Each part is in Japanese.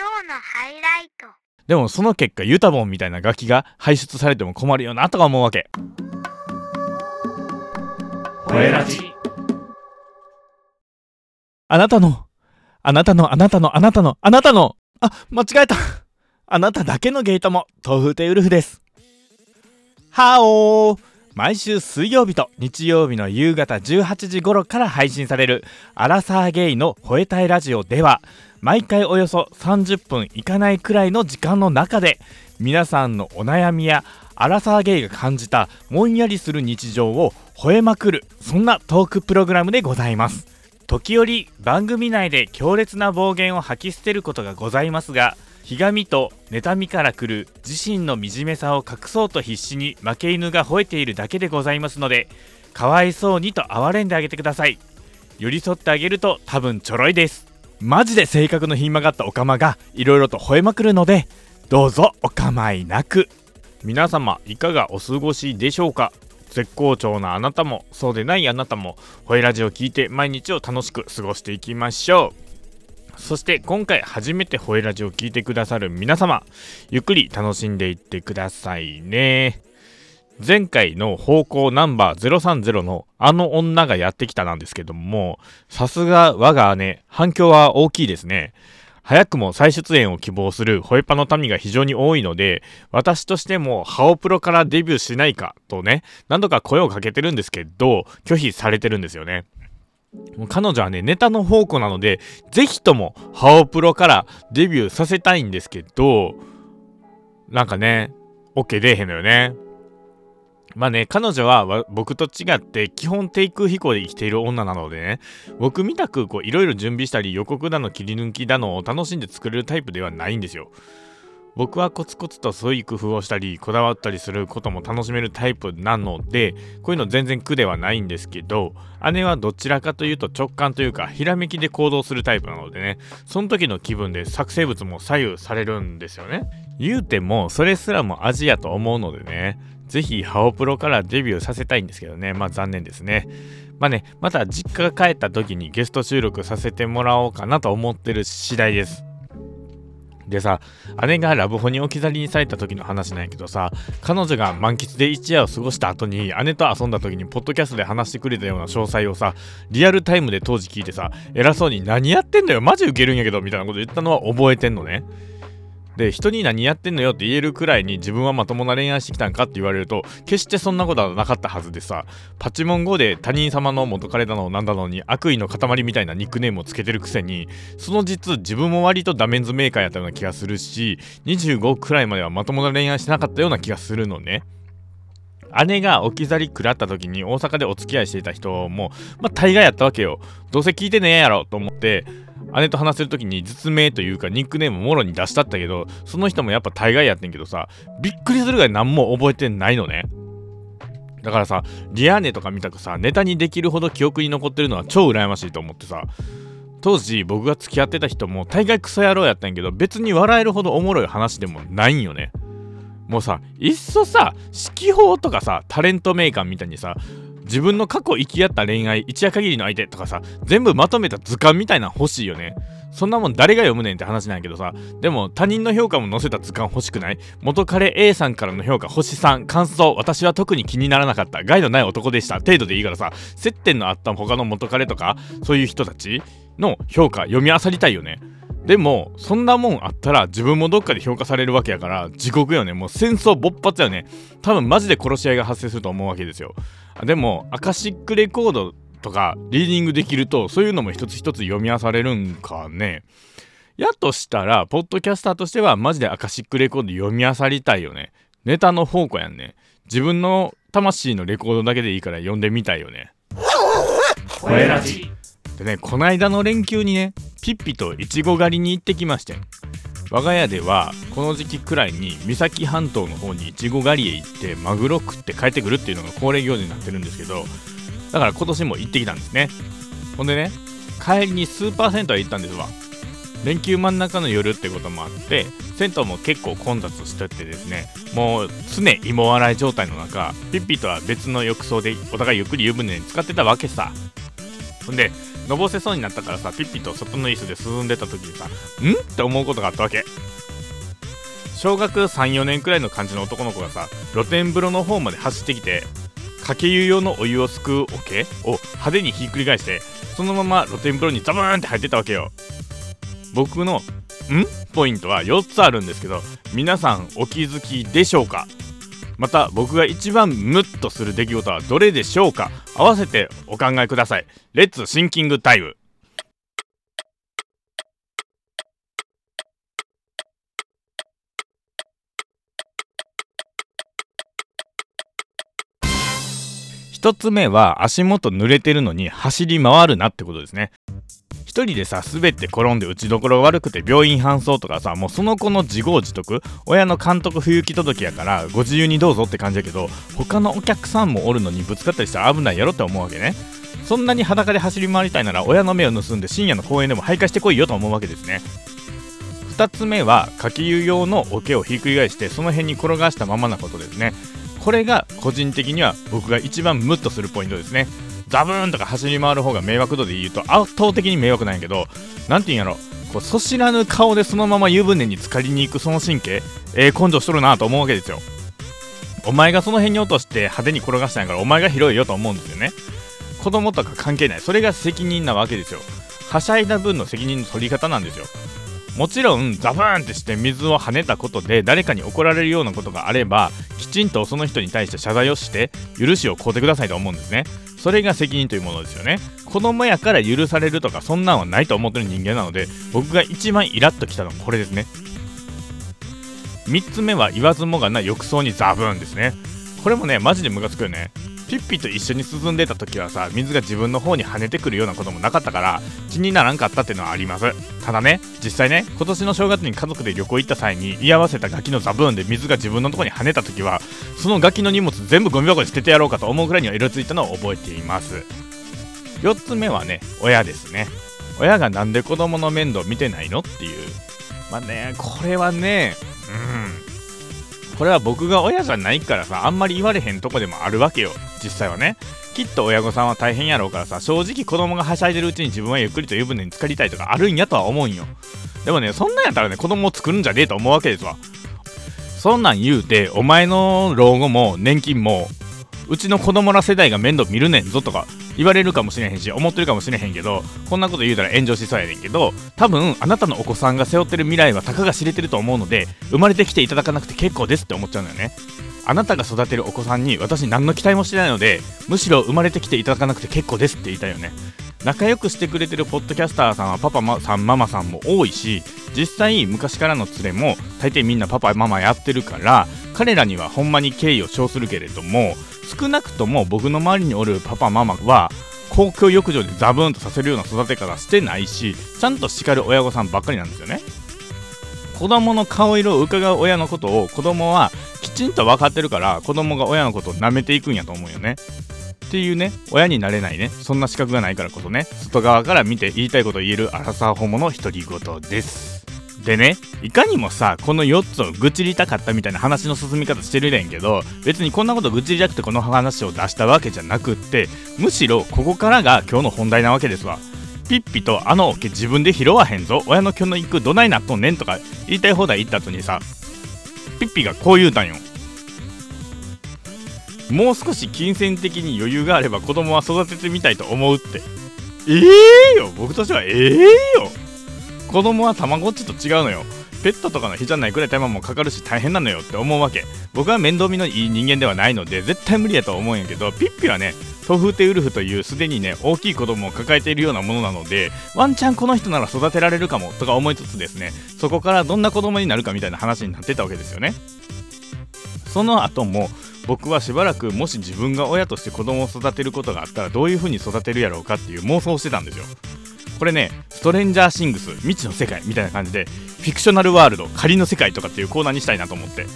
今日のハイライト。でもその結果ユタボンみたいな楽器が排出されても困るよなとか思うわけ。声ラジ。あなたの。あなたの。あなたの。あなたの。あなたの。あ間違えた。あなただけのゲートも。豆腐亭ウルフです。はおー。毎週水曜日と日曜日の夕方18時頃から配信されるアラサーゲイの吠えたいラジオでは毎回およそ30分いかないくらいの時間の中で皆さんのお悩みやアラサーゲイが感じたもんやりする日常を吠えまくるそんなトークプログラムでございます。時折番組内で強烈な暴言を吐き捨てることがございますがひがみと妬みから来る自身の惨めさを隠そうと必死に負け犬が吠えているだけでございますのでかわいそうにと哀れんであげてください。寄り添ってあげると多分ちょろいです。マジで性格のひん曲がったオカマがいろいろと吠えまくるのでどうぞお構いなく。皆様いかがお過ごしでしょうか？絶好調なあなたもそうでないあなたもホイラジを聞いて毎日を楽しく過ごしていきましょう。そして今回初めてホイラジを聞いてくださる皆様ゆっくり楽しんでいってくださいね。前回の方向ナンバー030のあの女がやってきたなんですけどもさすが我が姉反響は大きいですね早くも再出演を希望するホエパの民が非常に多いので、私としてもハオプロからデビューしないかとね、何度か声をかけてるんですけど、拒否されてるんですよね。彼女はね、ネタの宝庫なので、ぜひともハオプロからデビューさせたいんですけど、なんかね、OK 出えへんのよね。まあね、彼女は僕と違って基本低空飛行で生きている女なのでね、僕みたくこういろいろ準備したり予告だの切り抜きだのを楽しんで作れるタイプではないんですよ。僕はコツコツとそういう工夫をしたりこだわったりすることも楽しめるタイプなのでこういうの全然苦ではないんですけど姉はどちらかというと直感というかひらめきで行動するタイプなのでね。その時の気分で作成物も左右されるんですよね。言うてもそれすらも味やと思うのでね。ぜひハオプロからデビューさせたいんですけどね。まあ残念ですね。まあねまた実家が帰った時にゲスト収録させてもらおうかなと思ってる次第です。でさ姉がラブホに置き去りにされた時の話なんやけどさ彼女が満喫で一夜を過ごした後に姉と遊んだ時にポッドキャストで話してくれたような詳細をさリアルタイムで当時聞いてさ偉そうに何やってんだよマジウケるんやけどみたいなこと言ったのは覚えてんのね。で人に何やってんのよって言えるくらいに自分はまともな恋愛してきたんかって言われると決してそんなことはなかったはずでさパチモン語で他人様の元彼だのなんだのに悪意の塊みたいなニックネームをつけてるくせにその実自分も割とダメンズメーカーやったような気がするし25くらいまではまともな恋愛してなかったような気がするのね。姉が置き去り食らった時に大阪でお付き合いしていた人もまあ大概やったわけよどうせ聞いてねえやろと思って姉と話せる時に実名というかニックネームもろに出したったけどその人もやっぱ大概やってんけどさびっくりするぐらい何も覚えてないのね。だからさリアーネとか見たくさネタにできるほど記憶に残ってるのは超羨ましいと思ってさ当時僕が付き合ってた人も大概クソ野郎やったんやけど別に笑えるほどおもろい話でもないんよね。もうさいっそさ指揮法とかさタレントメーカーみたいにさ自分の過去生き合った恋愛一夜限りの相手とかさ全部まとめた図鑑みたいなの欲しいよね。そんなもん誰が読むねんって話なんやけどさ。でも他人の評価も載せた図鑑欲しくない？元彼 A さんからの評価星3感想。私は特に気にならなかった。害のない男でした。程度でいいからさ。接点のあった他の元彼とかそういう人たちの評価読み漁りたいよね。でもそんなもんあったら自分もどっかで評価されるわけやから地獄よね。もう戦争勃発よね。多分マジで殺し合いが発生すると思うわけですよ。でもアカシックレコードとかリーディングできるとそういうのも一つ一つ読み漁されるんかね。やとしたらポッドキャスターとしてはマジでアカシックレコード読み漁りたいよね。ネタの宝庫やんね。自分の魂のレコードだけでいいから読んでみたいよね。でねこないだの連休にねピッピとイチゴ狩りに行ってきまして我が家ではこの時期くらいに三崎半島の方にイチゴ狩りへ行ってマグロ食って帰ってくるっていうのが恒例行事になってるんですけどだから今年も行ってきたんですねほんでね帰りにスーパー銭湯へ行ったんですわ。連休真ん中の夜ってこともあって銭湯も結構混雑しててですねもう常芋洗い状態の中ピッピとは別の浴槽でお互いゆっくり湯船に浸かってたわけさ。ほんでのぼせそうになったからさピッピと外の椅子で進んでた時にさん？って思うことがあったわけ。小学34年くらいの感じの男の子がさ露天風呂の方まで走ってきてかけ湯用のお湯をすくう桶を派手にひっくり返してそのまま露天風呂にザブーンって入ってたわけよ。僕の「ん?」ポイントは4つあるんですけど皆さんお気づきでしょうか？また僕が一番ムッとする出来事はどれでしょうか？合わせてお考えください。レッツシンキングタイム一つ目は足元濡れてるのに走り回るなってことですね。一人でさ滑って転んで打ちどころ悪くて病院搬送とかさもうその子の自業自得。親の監督不行き届きやからご自由にどうぞって感じやけど他のお客さんもおるのにぶつかったりしたら危ないやろって思うわけね。そんなに裸で走り回りたいなら親の目を盗んで深夜の公園でも徘徊してこいよと思うわけですね。2つ目はかけ湯用の桶をひっくり返してその辺に転がしたままなことですね。これが個人的には僕が一番ムッとするポイントですね。ザブーンとか走り回る方が迷惑度で言うと圧倒的に迷惑なんやけど何て言うんやろ。こうそ知らぬ顔でそのまま湯船に浸かりに行くその神経。ええー、根性しとるなと思うわけですよ。お前がその辺に落として派手に転がしたんやからお前が広いよと思うんですよね。子供とか関係ない。それが責任なわけですよ。はしゃいだ分の責任の取り方なんですよ。もちろんザブーンってして水を跳ねたことで誰かに怒られるようなことがあればきちんとその人に対して謝罪をして許しを請うてくださいと思うんですね。それが責任というものですよね。子供やから許されるとかそんなんはないと思ってる人間なので僕が一番イラッときたのはこれですね。3つ目は言わずもがな浴槽にザブーンですね。これもねマジでムカつくよね。ピッピと一緒に進んでた時はさ水が自分の方に跳ねてくるようなこともなかったから気にならんかったっていうのはあります。ただね実際ね今年の正月に家族で旅行行った際に居合わせたガキのザブーンで水が自分のとこに跳ねた時はそのガキの荷物全部ゴミ箱に捨ててやろうかと思うくらいには色ついたのを覚えています。4つ目はね親ですね。親がなんで子供の面倒見てないのっていう。まあねこれはねうん。これは僕が親じゃないからさあんまり言われへんとこでもあるわけよ。実際はね。きっと親御さんは大変やろうからさ正直子供がはしゃいでるうちに自分はゆっくりと湯船に浸かりたいとかあるんやとは思うんよ。でもねそんなんやったらね子供を作るんじゃねえと思うわけですわそんなん言うてお前の老後も年金もうちの子供ら世代が面倒見るねんぞとか言われるかもしれへんし思ってるかもしれへんけどこんなこと言うたら炎上しそうやねんけど多分あなたのお子さんが背負ってる未来はたかが知れてると思うので生まれてきていただかなくて結構ですって思っちゃうのよね。あなたが育てるお子さんに私何の期待もしてないのでむしろ生まれてきていただかなくて結構ですって言いたいよね。仲良くしてくれてるポッドキャスターさんはパパさんママさんも多いし実際昔からの連れも大抵みんなパパママやってるから彼らにはほんまに敬意を称するけれども少なくとも僕の周りにおるパパママは公共浴場でザブーンとさせるような育て方してないしちゃんと叱る親御さんばっかりなんですよね。子供の顔色を伺う親のことを子供はきちんと分かってるから子供が親のことを舐めていくんやと思うよね。っていうね親になれないね。そんな資格がないからこそね。外側から見て言いたいこと言えるアラサーホモの独り言です。でねいかにもさこの4つを愚痴りたかったみたいな話の進み方してるねんけど別にこんなこと愚痴りたくてこの話を出したわけじゃなくってむしろここからが今日の本題なわけですわ。ピッピとあの桶自分で拾わへんぞ。親の教育どないなっとんねんとか言いたい放題言った後にさピッピがこう言うたんよ。もう少し金銭的に余裕があれば子供は育ててみたいと思うって。ええー、よ。僕としてはええー、よ。子供はたまごっちと違うのよ。ペットとかの日じゃないくらい手間もかかるし大変なのよって思うわけ。僕は面倒見のいい人間ではないので絶対無理やと思うんやけどピッピはねトフーテウルフというすでにね大きい子供を抱えているようなものなのでワンチャンこの人なら育てられるかもとか思いつつですねそこからどんな子供になるかみたいな話になってたわけですよね。その後も僕はしばらくもし自分が親として子供を育てることがあったらどういう風に育てるやろうかっていう妄想をしてたんですよ。これねストレンジャーシングス未知の世界みたいな感じでフィクショナルワールド仮の世界とかっていうコーナーにしたいなと思って。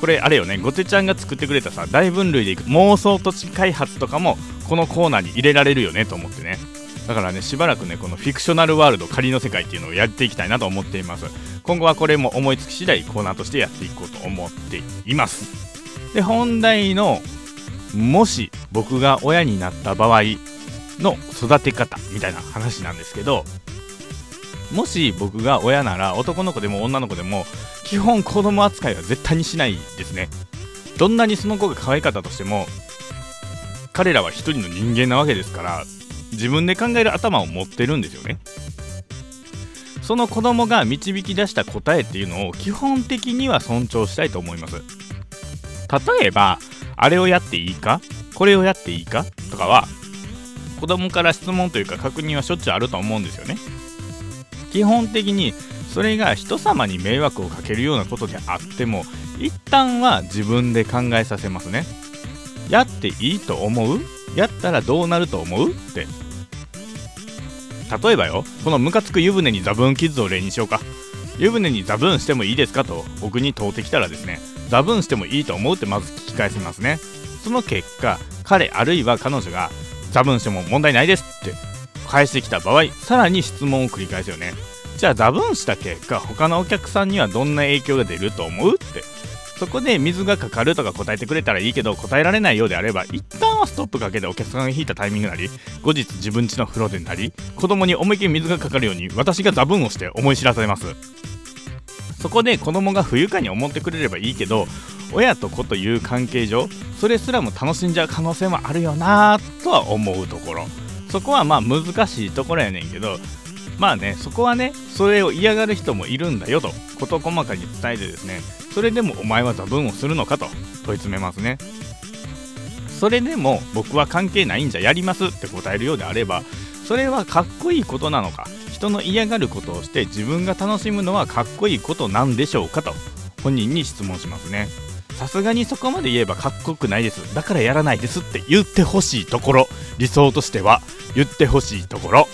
これあれよねゴテちゃんが作ってくれたさ大分類でいく妄想土地開発とかもこのコーナーに入れられるよねと思ってね。だからねしばらくねこのフィクショナルワールド仮の世界っていうのをやっていきたいなと思っています。今後はこれも思いつき次第コーナーとしてやっていこうと思っています。で本題のもし僕が親になった場合の育て方みたいな話なんですけどもし僕が親なら男の子でも女の子でも基本子供扱いは絶対にしないですね。どんなにその子が可愛かったとしても彼らは一人の人間なわけですから自分で考える頭を持ってるんですよね。その子供が導き出した答えっていうのを基本的には尊重したいと思います。例えばあれをやっていいか？これをやっていいか？とかは子供から質問というか確認はしょっちゅうあると思うんですよね。基本的にそれが人様に迷惑をかけるようなことであっても一旦は自分で考えさせますね。やっていいと思う？やったらどうなると思う？って。例えばよこのムカつく湯船にザブンキッズを例にしようか。湯船にザブンしてもいいですか？と僕に問うてきたらですねザブンしてもいいと思うってまず聞き返しますね。その結果彼あるいは彼女がザブンしても問題ないですって返してきた場合さらに質問を繰り返すよね。じゃあザブンした結果他のお客さんにはどんな影響が出ると思うって。そこで水がかかるとか答えてくれたらいいけど答えられないようであれば一旦はストップかけてお客さんが引いたタイミングなり後日自分家の風呂でなり子供に思いっきり水がかかるように私がザブンをして思い知らされます。そこで子供が不愉快に思ってくれればいいけど親と子という関係上それすらも楽しんじゃう可能性もあるよなとは思うところ。そこはまあ難しいところやねんけどまあねそこはねそれを嫌がる人もいるんだよと事細かに伝えてですねそれでもお前はザブンをするのかと問い詰めますね。それでも僕は関係ないんじゃやりますって答えるようであればそれはかっこいいことなのか人の嫌がることをして自分が楽しむのはかっこいいことなんでしょうかと本人に質問しますね。さすがにそこまで言えばかっこよくないです。だからやらないですって言ってほしいところ。理想としては言ってほしいところ。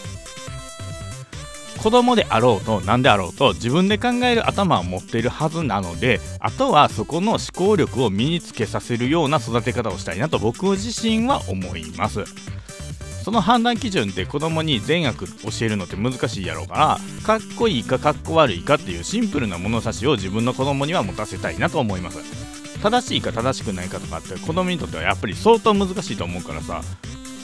子供であろうと何であろうと自分で考える頭を持っているはずなのであとはそこの思考力を身につけさせるような育て方をしたいなと僕自身は思います。その判断基準って子供に善悪教えるのって難しいやろうからかっこいいかかっこ悪いかっていうシンプルな物差しを自分の子供には持たせたいなと思います。正しいか正しくないかとかって子供にとってはやっぱり相当難しいと思うからさ。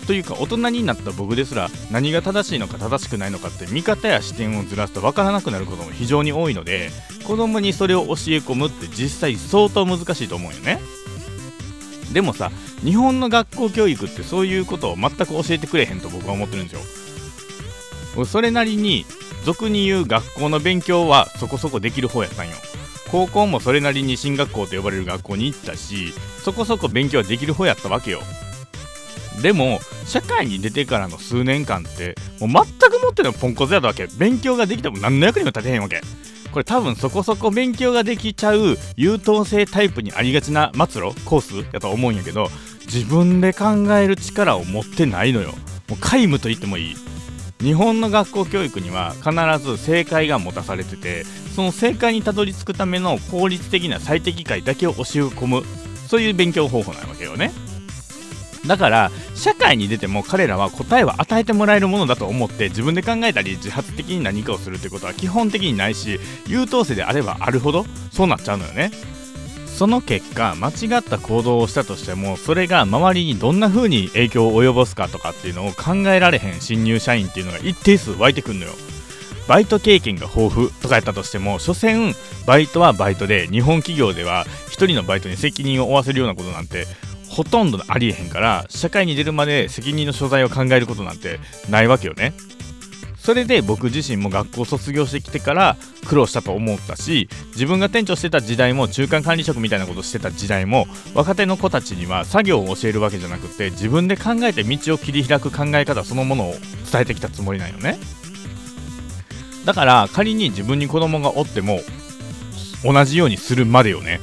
というか大人になった僕ですら何が正しいのか正しくないのかって見方や視点をずらすと分からなくなることも非常に多いので子供にそれを教え込むって実際相当難しいと思うよね。でもさ日本の学校教育ってそういうことを全く教えてくれへんと僕は思ってるんですよ。それなりに俗に言う学校の勉強はそこそこできる方やったんよ。高校もそれなりに進学校と呼ばれる学校に行ったしそこそこ勉強はできる方やったわけよ。でも社会に出てからの数年間ってもう全くもってのポンコツやったわけ。勉強ができても何の役にも立てへんわけ。これ多分そこそこ勉強ができちゃう優等生タイプにありがちな末路コースやと思うんやけど自分で考える力を持ってないのよ。もう皆無と言ってもいい。日本の学校教育には必ず正解が持たされててその正解にたどり着くための効率的な最適解だけを教え込むそういう勉強方法なわけよね。だから社会に出ても彼らは答えは与えてもらえるものだと思って自分で考えたり自発的に何かをするってことは基本的にないし優等生であればあるほどそうなっちゃうのよね。その結果間違った行動をしたとしてもそれが周りにどんな風に影響を及ぼすかとかっていうのを考えられへん新入社員っていうのが一定数湧いてくんのよ。バイト経験が豊富とかやったとしても所詮バイトはバイトで日本企業では1人のバイトに責任を負わせるようなことなんてほとんどありえへんから社会に出るまで責任の所在を考えることなんてないわけよね。それで僕自身も学校卒業してきてから苦労したと思ったし自分が店長してた時代も中間管理職みたいなことしてた時代も若手の子たちには作業を教えるわけじゃなくて自分で考えて道を切り開く考え方そのものを伝えてきたつもりなんよね。だから仮に自分に子供がおっても同じようにするまでよね。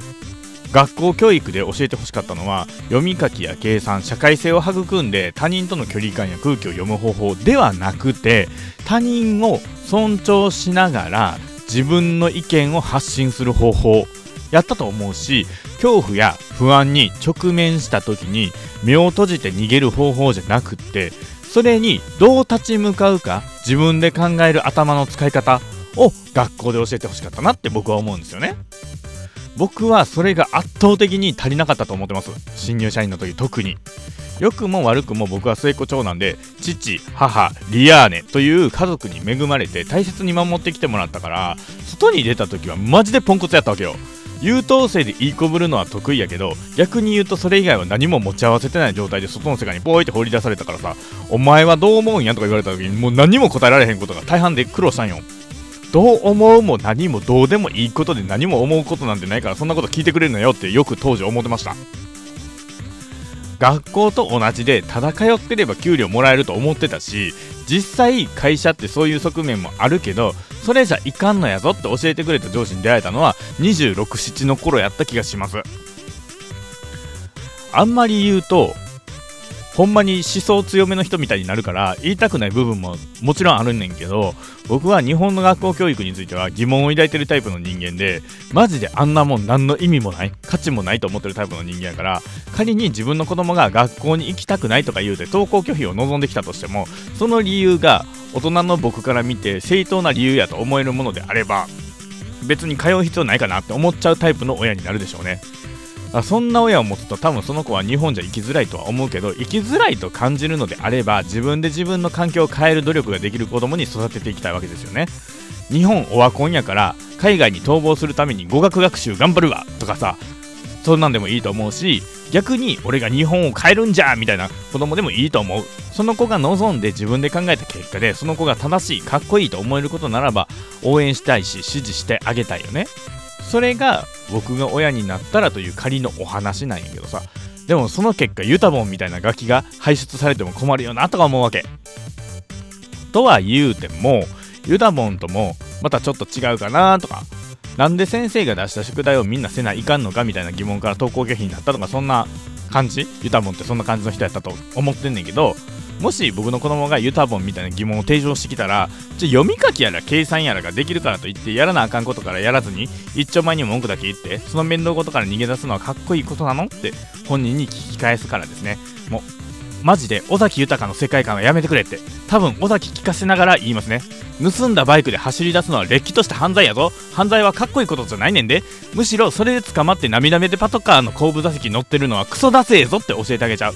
学校教育で教えてほしかったのは読み書きや計算社会性を育んで他人との距離感や空気を読む方法ではなくて他人を尊重しながら自分の意見を発信する方法やったと思うし恐怖や不安に直面した時に目を閉じて逃げる方法じゃなくってそれにどう立ち向かうか自分で考える頭の使い方を学校で教えてほしかったなって僕は思うんですよね。僕はそれが圧倒的に足りなかったと思ってます。新入社員の時特に。良くも悪くも僕は末っ子長男で父母リアーネという家族に恵まれて大切に守ってきてもらったから外に出た時はマジでポンコツやったわけよ。優等生でいい子ぶるのは得意やけど逆に言うとそれ以外は何も持ち合わせてない状態で外の世界にポーイって放り出されたからさお前はどう思うんやとか言われた時にもう何も答えられへんことが大半で苦労したんよ。どう思うも何もどうでもいいことで何も思うことなんてないからそんなこと聞いてくれるのよってよく当時思ってました。学校と同じでただ通ってれば給料もらえると思ってたし実際会社ってそういう側面もあるけどそれじゃいかんのやぞって教えてくれた上司に出会えたのは267の頃やった気がします。あんまり言うとほんまに思想強めの人みたいになるから言いたくない部分ももちろんあるんねんけど僕は日本の学校教育については疑問を抱いてるタイプの人間でマジであんなもん何の意味もない価値もないと思ってるタイプの人間やから仮に自分の子供が学校に行きたくないとか言うて登校拒否を望んできたとしてもその理由が大人の僕から見て正当な理由やと思えるものであれば別に通う必要ないかなって思っちゃうタイプの親になるでしょうね。あそんな親を持つと多分その子は日本じゃ生きづらいとは思うけど生きづらいと感じるのであれば自分で自分の環境を変える努力ができる子供に育てていきたいわけですよね。日本オワコンやから海外に逃亡するために語学学習頑張るわとかさそんなんでもいいと思うし逆に俺が日本を変えるんじゃみたいな子供でもいいと思う。その子が望んで自分で考えた結果でその子が正しいかっこいいと思えることならば応援したいし支持してあげたいよね。それが僕が親になったらという仮のお話なんやけどさ。でもその結果ユタボンみたいなガキが輩出されても困るよなとか思うわけ。とは言うてもユタボンともまたちょっと違うかなとか。なんで先生が出した宿題をみんなせないかんのかみたいな疑問から登校拒否になったとかそんな感じ？ユタボンってそんな感じの人やったと思ってんねんけどもし僕の子供がユタボンみたいな疑問を提唱してきたら読み書きやら計算やらができるからといってやらなあかんことからやらずに一丁前に文句だけ言ってその面倒事から逃げ出すのはかっこいいことなの？って本人に聞き返すからですね。もうマジで尾崎豊の世界観はやめてくれって。多分尾崎聞かせながら言いますね。盗んだバイクで走り出すのはれっきとした犯罪やぞ。犯罪はかっこいいことじゃないねんで。むしろそれで捕まって涙目でパトカーの後部座席乗ってるのはクソだせえぞって教えてあげちゃう。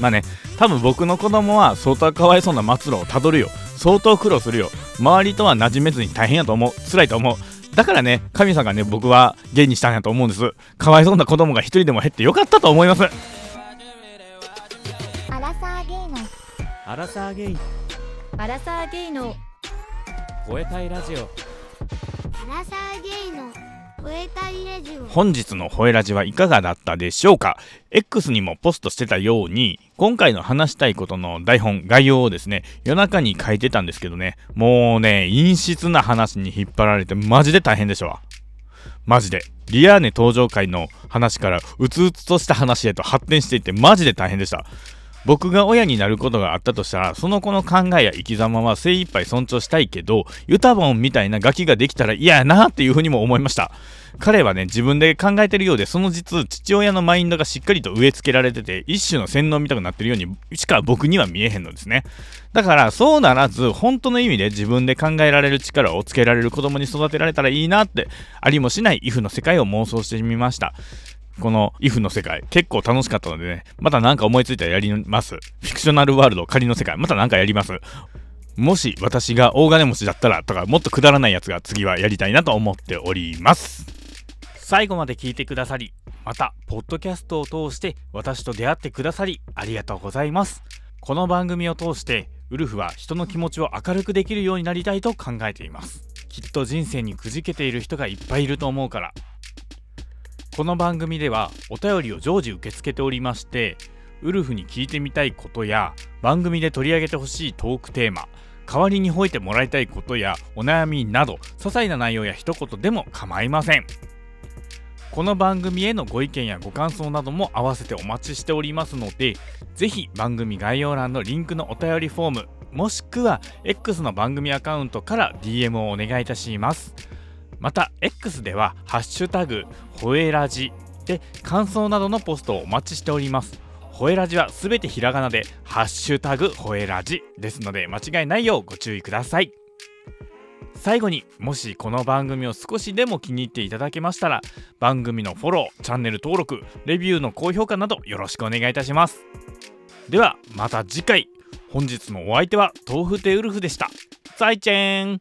まあね。多分僕の子供は相当かわいそうな末路をたどるよ。相当苦労するよ。周りとは馴染めずに大変やと思う。辛いと思う。だからね神さんがね僕は芸にしたんやと思うんです。かわいそうな子供が一人でも減ってよかったと思います。アラサーゲイの。アラサーゲイ。アラサーゲイの。吠えたいラジオ。アラサーゲイの本日のホエラジはいかがだったでしょうか？X にもポストしてたように今回の話したいことの台本概要をですね夜中に書いてたんですけどねもうね陰湿な話に引っ張られてマジで大変でしたわ。マジで。リアーネ登場回の話からうつうつとした話へと発展していってマジで大変でした。僕が親になることがあったとしたらその子の考えや生き様は精一杯尊重したいけどユタボンみたいなガキができたら嫌やなっていうふうにも思いました。彼はね自分で考えてるようでその実父親のマインドがしっかりと植え付けられてて一種の洗脳みたくなってるようにしか僕には見えへんのですね。だからそうならず本当の意味で自分で考えられる力をつけられる子供に育てられたらいいなってありもしない if の世界を妄想してみました。この if の世界。結構楽しかったのでねまた何か思いついたらやります。フィクショナルワールド仮の世界。また何かやります。もし私が大金持ちだったらとかもっとくだらないやつが次はやりたいなと思っております。最後まで聞いてくださりまたポッドキャストを通して私と出会ってくださりありがとうございます。この番組を通してウルフは人の気持ちを明るくできるようになりたいと考えています。きっと人生にくじけている人がいっぱいいると思うからこの番組ではお便りを常時受け付けておりましてウルフに聞いてみたいことや番組で取り上げてほしいトークテーマ代わりに吠えてもらいたいことやお悩みなど些細な内容や一言でも構いません。この番組へのご意見やご感想なども合わせてお待ちしておりますのでぜひ番組概要欄のリンクのお便りフォームもしくは X の番組アカウントから DM をお願いいたします。また X では「ハッシュタグほえラジ」で感想などのポストをお待ちしております。ほえラジはすべてひらがなで「ハッシュタグほえラジ」ですので間違いないようご注意ください。最後にもしこの番組を少しでも気に入っていただけましたら番組のフォローチャンネル登録レビューの高評価などよろしくお願いいたします。ではまた次回。本日のお相手は豆腐テウルフでした。再见。